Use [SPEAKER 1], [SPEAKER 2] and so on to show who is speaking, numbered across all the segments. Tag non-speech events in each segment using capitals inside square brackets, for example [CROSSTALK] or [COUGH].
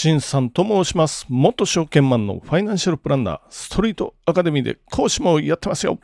[SPEAKER 1] しんさんと申します。元証券マンのファイナンシャルプランナー、ストリートアカデミーで講師もやってますよ。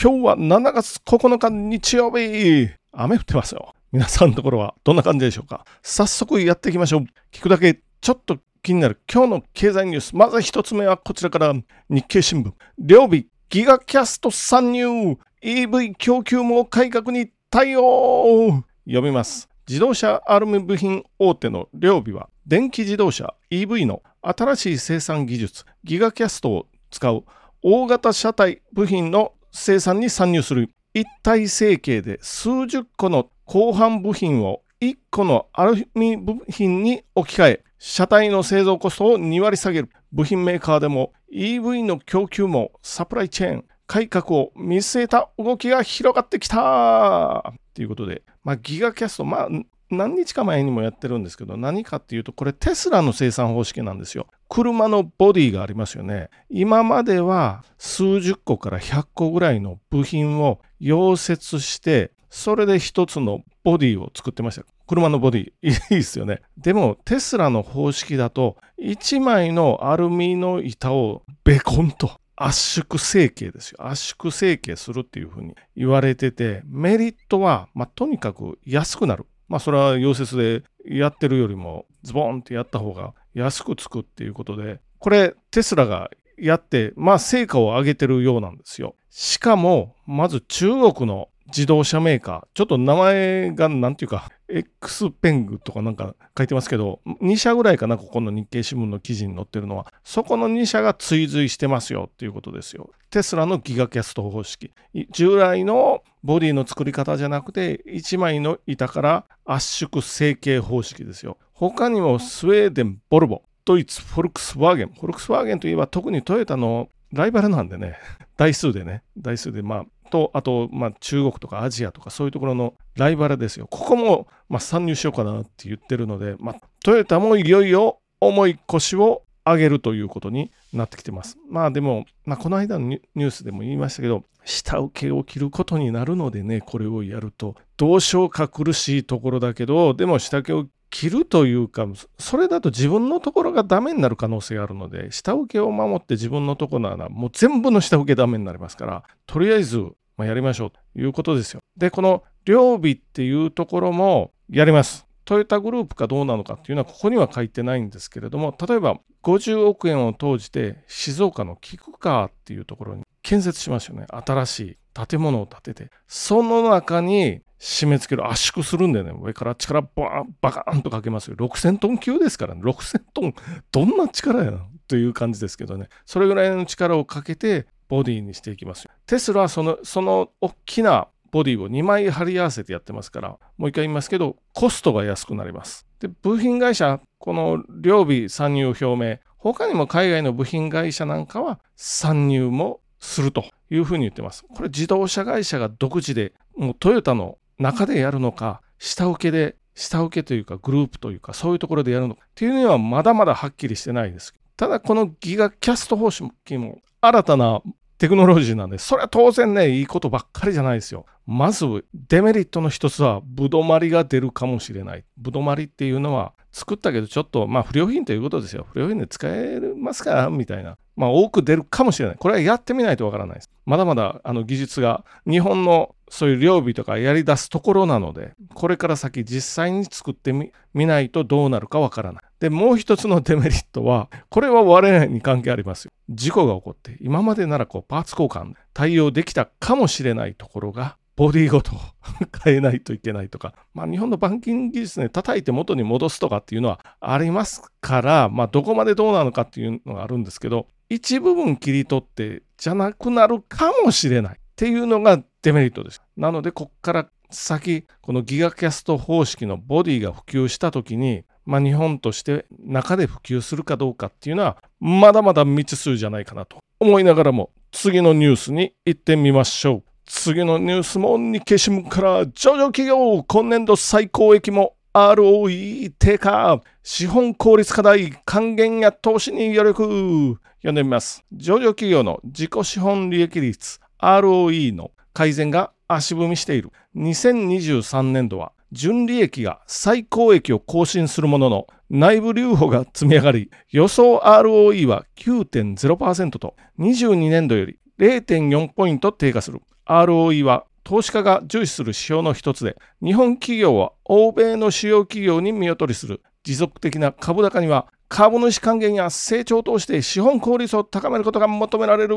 [SPEAKER 1] 今日は7月9日日曜日。雨降ってますよ。皆さんのところはどんな感じでしょうか？早速やっていきましょう。聞くだけちょっと気になる今日の経済ニュース。まず一つ目はこちらから日経新聞。両日ギガキャスト参入 EV 供給網改革に対応読みます。自動車アルミ部品大手の両備は電気自動車 EV の新しい生産技術ギガキャストを使う大型車体部品の生産に参入する。一体成形で数十個の後半部品を1個のアルミ部品に置き換え車体の製造コストを2割下げる。部品メーカーでも EV の供給もサプライチェーン改革を見据えた動きが広がってきた。ということで、まあ、ギガキャスト、まあ、何日か前にもやってるんですけど、何かっていうと、これテスラの生産方式なんですよ。車のボディがありますよね。今までは数十個から100個ぐらいの部品を溶接して、それで一つのボディを作ってました。車のボディ、[LAUGHS] いいですよね。でも、テスラの方式だと、1枚のアルミの板をベコンと圧縮成形ですよ。圧縮成形するっていうふうに言われてて、メリットは、まあ、とにかく安くなる。まあ、それは溶接でやってるよりもズボンってやった方が安くつくっていうことで、これテスラがやって、まあ、成果を上げてるようなんですよ。しかも、まず中国の自動車メーカー、ちょっと名前がなんていうか、X ペングとかなんか書いてますけど、2社ぐらいかな、ここの日経新聞の記事に載ってるのは、そこの2社が追随してますよっていうことですよ。テスラのギガキャスト方式。従来のボディの作り方じゃなくて、1枚の板から圧縮成形方式ですよ。他にもスウェーデン、ボルボ、ドイツ、フォルクスワーゲン。フォルクスワーゲンといえば特にトヨタのライバルなんでね、[LAUGHS] 台数でね、台数で、まあ、と、あと、まあ、中国とかアジアとかそういうところのライバルですよ。ここも、まあ、参入しようかなって言ってるので、まあ、トヨタもいよいよ重い腰を上げるということになってきてます。まあでも、まあ、この間のニュースでも言いましたけど、下請けを切ることになるのでね、これをやると、どうしようか苦しいところだけど、でも下請けを切るというか、それだと自分のところがダメになる可能性があるので、下請けを守って自分のところなら、もう全部の下請けダメになりますから、とりあえず、まあ、やりましょうということですよ。で、この両備っていうところもやります。トヨタグループかどうなのかっていうのはここには書いてないんですけれども、例えば50億円を投じて静岡の菊川っていうところに建設しますよね。新しい建物を建てて、その中に締め付ける、圧縮するんでね、上から力バーン、バカーンとかけますよ。6000トン級ですからね、6000トン、どんな力やなという感じですけどね、それぐらいの力をかけてボディにしていきます。テスラはその、その大きなボディを2枚貼り合わせてやってますから、もう一回言いますけど、コストが安くなります。で、部品会社、この両備参入表明、他にも海外の部品会社なんかは参入もするというふうに言ってます。これ自動車会社が独自で、もうトヨタの中でやるのか、下請けで、下請けというかグループというか、そういうところでやるのかっていうのはまだまだはっきりしてないです。ただこのギガキャスト方式も新たなテクノロジーなんで、それは当然ね、いいことばっかりじゃないですよ。まず、デメリットの一つは、ぶどまりが出るかもしれない。ぶどまりっていうのは、作ったけどちょっと、まあ不良品ということですよ。不良品で使えますか？みたいな。まあ多く出るかもしれない。これはやってみないとわからないです。まだまだあの技術が、日本のそういう両備とかやり出すところなので、これから先実際に作ってみないとどうなるかわからない。で、もう一つのデメリットは、これは我々に関係ありますよ。事故が起こって、今までならこうパーツ交換対応できたかもしれないところが、ボディごと [LAUGHS] 変えないといけないとか、まあ、日本の板金技術ね、叩いて元に戻すとかっていうのはありますから、まあ、どこまでどうなのかっていうのがあるんですけど、一部分切り取ってじゃなくなるかもしれないっていうのがデメリットです。なので、こっから先、このギガキャスト方式のボディが普及したときに、まあ、日本として中で普及するかどうかっていうのは、まだまだ未知数じゃないかなと思いながらも、次のニュースに行ってみましょう。次のニュースも日経新聞から上場企業今年度最高益も ROE 低下資本効率課題還元や投資に余力読んでみます上場企業の自己資本利益率 ROE の改善が足踏みしている。2023年度は純利益が最高益を更新するものの、内部留保が積み上がり、予想 ROE は9.0%と、22年度より0.4ポイント低下する。ROE は投資家が重視する指標の一つで、日本企業は欧米の主要企業に見劣りする。持続的な株高には株主還元や成長を通して資本効率を高めることが求められる。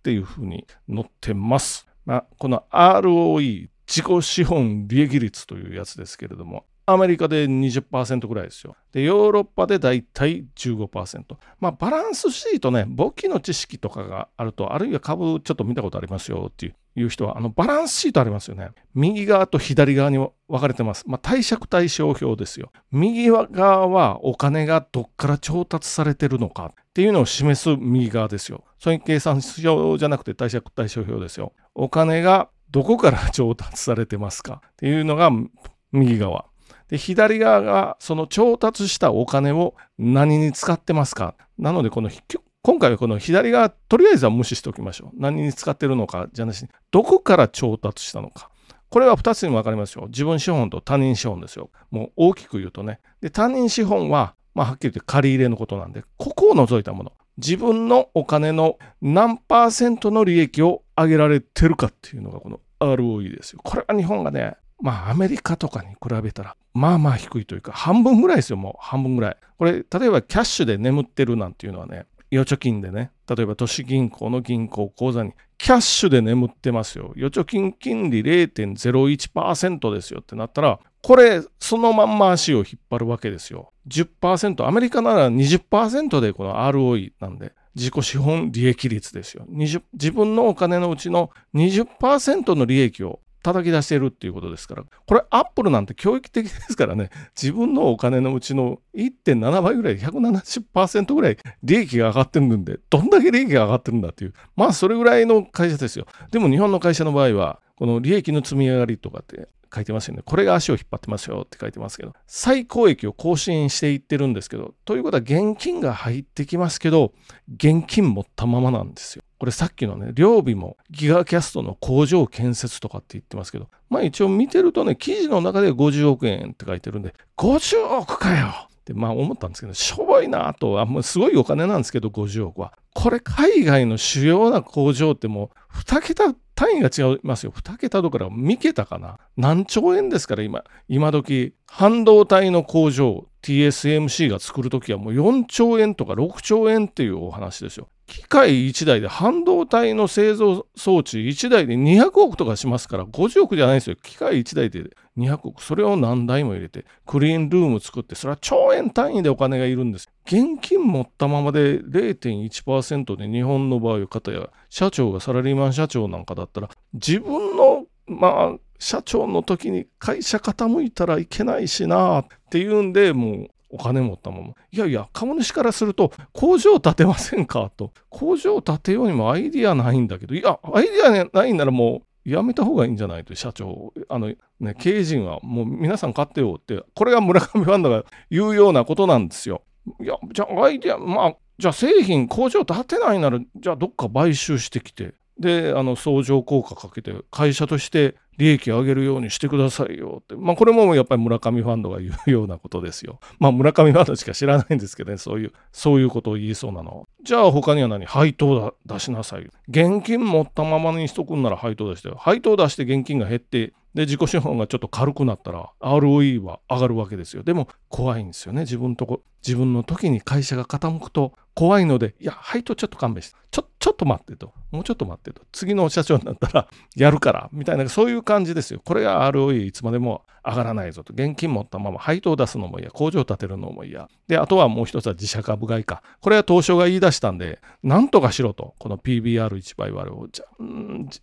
[SPEAKER 1] っていうふうに載ってます。まあ、この ROE 自己資本利益率というやつですけれども、アメリカで20%ぐらいですよ。で、ヨーロッパでだいたい15%。まあ、バランスシートね、簿記の知識とかがあると、あるいは株ちょっと見たことありますよっていういう人は、あの、バランスシートありますよね。右側と左側に分かれてます。まあ、貸借対照表ですよ。右側はお金がどっから調達されてるのかっていうのを示す右側ですよ。そういう計算表じゃなくて貸借対照表ですよ。お金がどこから調達されてますかっていうのが右側。で、左側がその調達したお金を何に使ってますか？なので、この今回はこの左側、とりあえずは無視しておきましょう。何に使ってるのかじゃなしに、どこから調達したのか。これは2つに分かりますよ。自分資本と他人資本ですよ。もう大きく言うとね。で、他人資本は、まあ、はっきり言って借り入れのことなんで、ここを除いたもの。自分のお金の何パーセントの利益を上げられてるかっていうのがこの ROE ですよ。これは日本がね、まあアメリカとかに比べたら、まあまあ低いというか、半分ぐらいですよ、もう半分ぐらい。これ、例えばキャッシュで眠ってるなんていうのはね、預貯金でね、例えば都市銀行の銀行口座にキャッシュで眠ってますよ。預貯金金利0.01%ですよってなったら、これ、そのまんま足を引っ張るわけですよ。10%、アメリカなら20%でこの ROE なんで、自己資本利益率ですよ。自分のお金のうちの20%の利益を叩き出してるっていうことですから、これアップルなんて教育的ですからね、自分のお金のうちの1.7倍ぐらい、170%ぐらい利益が上がってるんで、どんだけ利益が上がってるんだっていう、まあそれぐらいの会社ですよ。でも日本の会社の場合は、この利益の積み上がりとかって書いてますよね。これが足を引っ張ってますよって書いてますけど、最高益を更新していってるんですけど、ということは現金が入ってきますけど、現金持ったままなんですよ。これさっきのね、料備もギガキャストの工場建設とかって言ってますけど、まあ一応見てるとね、記事の中で50億円って書いてるんで、50億かよってまあ思ったんですけど、しょぼいなと、あんますごいお金なんですけど、50億は。これ海外の主要な工場ってもう2桁単位が違いますよ。2桁どころか3桁かな。何兆円ですから今、今時、半導体の工場、TSMC が作るときはもう4兆円とか6兆円っていうお話ですよ。機械1台で半導体の製造装置1台で200億とかしますから50億じゃないんですよ。機械1台で200億。それを何台も入れてクリーンルーム作ってそれは兆円単位でお金がいるんです。現金持ったままで0.1%で日本の場合方や社長がサラリーマン社長なんかだったら自分のまあ社長の時に会社傾いたらいけないしなっていうんでもうお金持ったまま。いやいや、株主からすると、工場建てませんかと。工場建てようにもアイディアないんだけど、いや、アイディアないならもう、やめた方がいいんじゃないと、社長。あの、ね、経営陣はもう皆さん買ってよって、これが村上ファンドが言うようなことなんですよ。いや、じゃあアイデア、まあ、じゃあ製品、工場建てないなら、じゃあどっか買収してきて、で、あの、相乗効果かけて、会社として利益を上げるようにしてくださいよって。まあ、これもやっぱり村上ファンドが言うようなことですよ。まあ、村上ファンドしか知らないんですけどね、そういう、そういうことを言いそうなの。じゃあ、他には何？配当出しなさいよ。現金持ったままにしとくんなら配当出してよ。配当出して現金が減って、で、自己資本がちょっと軽くなったら、ROE は上がるわけですよ。でも、怖いんですよね。自分とこ、自分の時に会社が傾くと怖いので、いや、配当ちょっと勘弁して、ちょ、ちょっと待ってと。もうちょっと待ってと。次の社長になったら、やるから、みたいな、そういう感じですよ。これが ROE いつまでも上がらないぞと。現金持ったまま配当を出すのも嫌。工場を建てるのも嫌。で、あとはもう一つは自社株買いか。これは東証が言い出したんで、なんとかしろと。この PBR1 倍割れを。じゃ、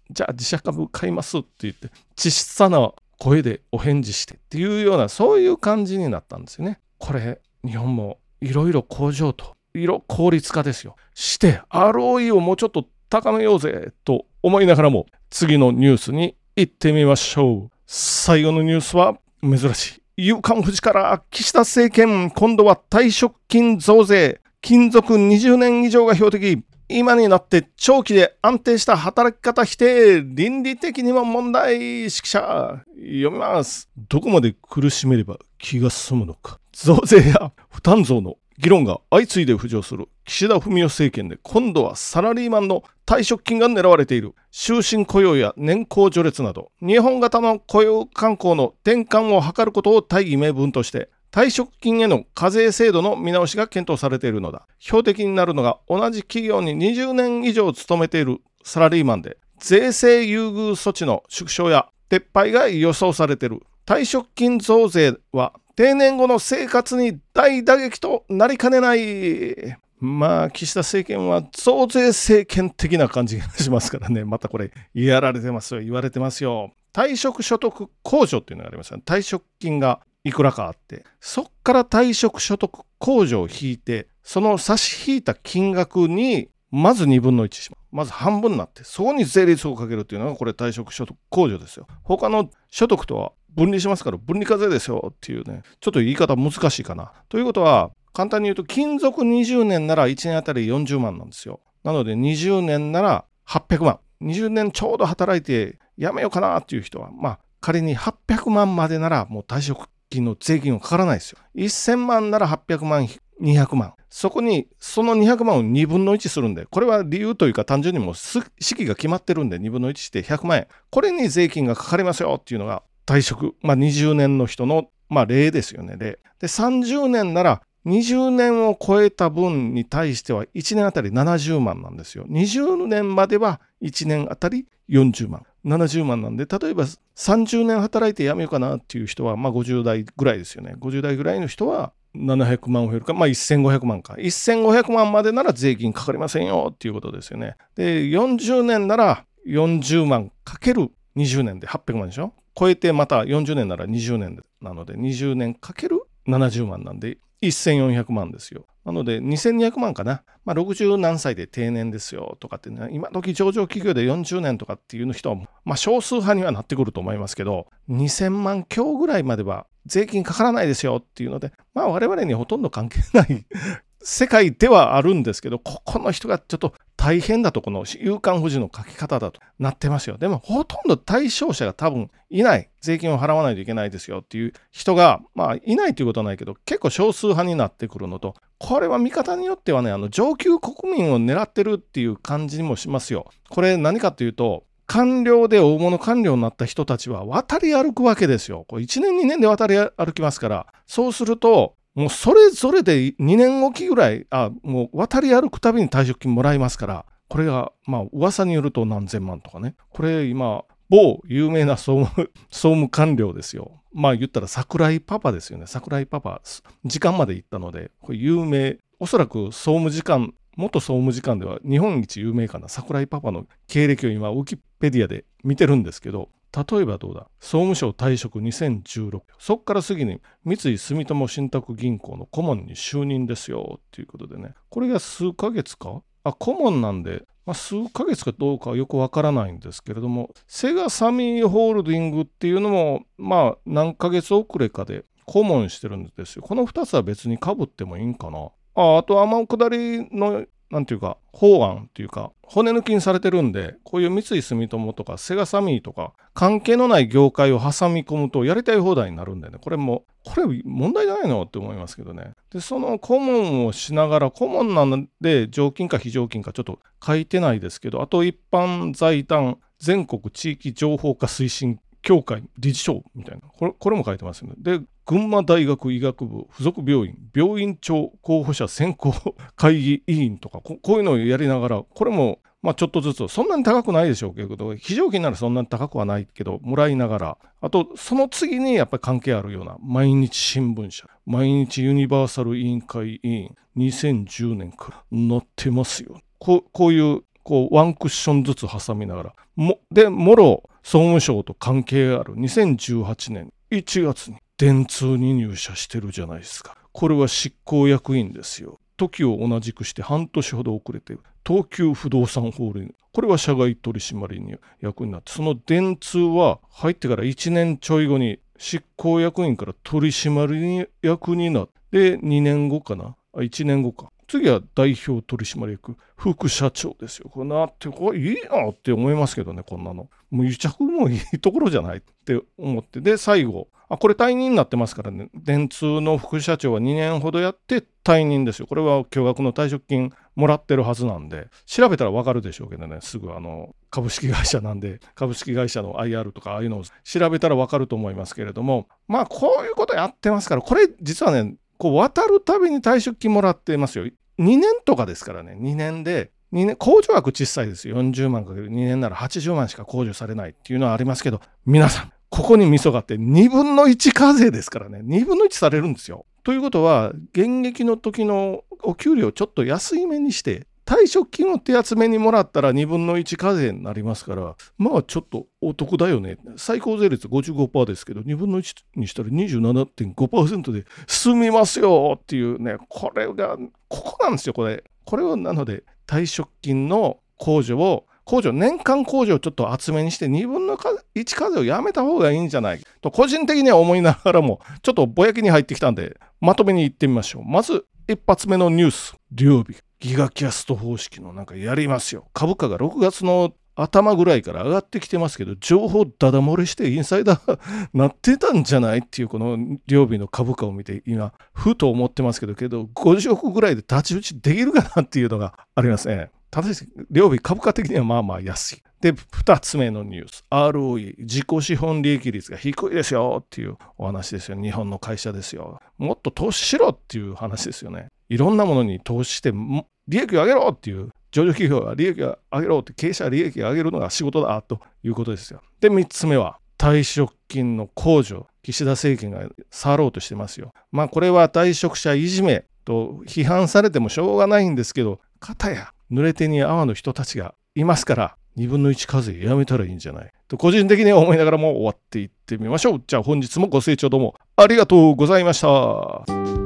[SPEAKER 1] じゃあ自社株買いますって言って、小さな声でお返事してっていうようなそういう感じになったんですよね。これ日本もいろいろ工場と色効率化ですよ。して ROE をもうちょっと高めようぜと思いながらも次のニュースに行ってみましょう。最後のニュースは珍しい。夕刊富士から岸田政権今度は退職金増税金属20年以上が標的今になって長期で安定した働き方否定、倫理的にも問題、指揮者、読みます。どこまで苦しめれば気が済むのか。増税や負担増の議論が相次いで浮上する。岸田文雄政権で今度はサラリーマンの退職金が狙われている。終身雇用や年功序列など。日本型の雇用慣行の転換を図ることを大義名分として退職金への課税制度の見直しが検討されているのだ。標的になるのが同じ企業に20年以上勤めている。サラリーマンで税制優遇措置の縮小や撤廃が予想されている。退職金増税は定年後の生活に大打撃となりかねない。まあ、岸田政権は増税政権的な感じがしますからね、[LAUGHS] またこれ、やられてますよ、言われてますよ。退職所得控除っていうのがありますよ、ね。退職金がいくらかあって、そっから退職所得控除を引いて、その差し引いた金額に、まず2分の1します。まず半分になって、そこに税率をかけるっていうのが、これ退職所得控除ですよ。他の所得とは分離しますから分離課税ですよっていうね、ちょっと言い方難しいかな。ということは、簡単に言うと、勤続20年なら1年あたり40万なんですよ。なので20年なら800万。20年ちょうど働いてやめようかなっていう人は、まあ仮に800万までならもう退職金の税金はかからないですよ。1000万なら800万、200万。そこにその200万を2分の1するんで、これは理由というか単純にもう式が決まってるんで2分の1して100万円。これに税金がかかりますよっていうのが退職、まあ、20年の人の、まあ、例ですよね、例。で、30年なら、20年を超えた分に対しては1年あたり70万なんですよ。20年までは1年あたり40万。70万なんで、例えば30年働いて辞めようかなっていう人は、まあ50代ぐらいですよね。50代ぐらいの人は700万を減るか、まあ1500万か。1500万までなら税金かかりませんよっていうことですよね。で、40年なら40万かける20年で800万でしょ？超えてまた40年なら20年なので20年かける70万なんで1400万ですよ。なので2200万かな。まあ60何歳で定年ですよとかってね、今時上場企業で40年とかっていう人は、まあ少数派にはなってくると思いますけど、2000万強ぐらいまでは税金かからないですよっていうので、まあ我々にほとんど関係ない [LAUGHS] 世界ではあるんですけど、ここの人がちょっと大変だと、この夕刊富士の書き方だとなってますよ。でも、ほとんど対象者が多分いない。税金を払わないといけないですよっていう人が、まあ、いないということはないけど、結構少数派になってくるのと、これは見方によってはね、あの上級国民を狙ってるっていう感じにもしますよ。これ何かというと、官僚で大物官僚になった人たちは渡り歩くわけですよ。これ1年2年で渡り歩きますから、そうすると、もうそれぞれで2年おきぐらい、あ、もう渡り歩くたびに退職金もらえますから、これが、まあ、噂によると何千万とかね。これ今、某有名な総務、[LAUGHS] 総務官僚ですよ。まあ言ったら桜井パパですよね。桜井パパ、時間まで行ったので、これ有名、おそらく総務次官、元総務次官では日本一有名かな桜井パパの経歴を今、ウィキペディアで見てるんですけど、例えばどうだ？総務省退職2016そこから次に三井住友信託銀行の顧問に就任ですよ。っていうことでね。これが数ヶ月か？あ顧問なんで、まあ、数ヶ月かどうかはよくわからないんですけれどもセガサミーホールディングっていうのもまあ何ヶ月遅れかで顧問してるんですよ。この2つは別にかぶってもいいんかな。ああと天下りのなんていうか、法案っていうか、骨抜きにされてるんで、こういう三井住友とかセガサミーとか、関係のない業界を挟み込むとやりたい放題になるんでね、これも、これ問題じゃないのって思いますけどね。で、その顧問をしながら、顧問なんで常勤か非常勤かちょっと書いてないですけど、あと一般財団全国地域情報化推進協会理事長みたいなこれこれも書いてますよね。で群馬大学医学部附属病院病院長候補者選考 [LAUGHS] 会議委員とかこういうのをやりながらこれもまあちょっとずつそんなに高くないでしょうけど非常勤ならそんなに高くはないけどもらいながらあとその次にやっぱり関係あるような毎日新聞社毎日ユニバーサル委員会委員2010年から載ってますよ。こういうこうワンクッションずつ挟みながらもでもろ総務省と関係ある2018年1月に電通に入社してるじゃないですか。これは執行役員ですよ。時を同じくして半年ほど遅れて東急不動産ホールにこれは社外取締役になってその電通は入ってから1年ちょい後に執行役員から取締役になって2年後かな1年後か次は代表取締役副社長ですよ。これなってこれいいなって思いますけどねこんなの。もう癒着もいいところじゃないって思ってで最後あこれ退任になってますからね電通の副社長は2年ほどやって退任ですよ。これは巨額の退職金もらってるはずなんで調べたらわかるでしょうけどねすぐあの株式会社なんで株式会社の IR とかああいうのを調べたらわかると思いますけれどもまあこういうことやってますからこれ実はねこう渡るたびに退職金もらってますよ。2年とかですからね、2年で、2年、控除額小さいです。40万かける2年なら80万しか控除されないっていうのはありますけど、皆さん、ここに味噌があって2分の1課税ですからね、2分の1されるんですよ。ということは、現役の時のお給料ちょっと安いめにして、退職金を手厚めにもらったら2分の1課税になりますから、まあちょっとお得だよね。最高税率55%ですけど、2分の1にしたら27.5%で済みますよっていうね、これが、ここなんですよ、これ。これはなので、退職金の控除を控除、年間控除をちょっと厚めにして2分の1課税をやめた方がいいんじゃないと個人的には思いながらもちょっとぼやきに入ってきたんでまとめに行ってみましょう。まず一発目のニュース、両日。ギガキャスト方式のなんかやりますよ。株価が6月の頭ぐらいから上がってきてますけど、情報ダダ漏れしてインサイダーなってたんじゃないっていうこの両日の株価を見て今、ふと思ってますけど、けど50億ぐらいで太刀打ちできるかなっていうのがありますね。ただし、両日株価的にはまあまあ安い。で、2つ目のニュース。ROE、自己資本利益率が低いですよっていうお話ですよ。日本の会社ですよ。もっと投資しろっていう話ですよね。いろんなものに投資して利益を上げろっていう上場企業が利益を上げろって経営者は利益を上げるのが仕事だということですよ。で3つ目は退職金の控除岸田政権が触ろうとしてますよ。まあこれは退職者いじめと批判されてもしょうがないんですけど片や濡れ手に泡の人たちがいますから2分の1課税やめたらいいんじゃない？と個人的には思いながらも終わっていってみましょう。じゃあ本日もご清聴どうもありがとうございました。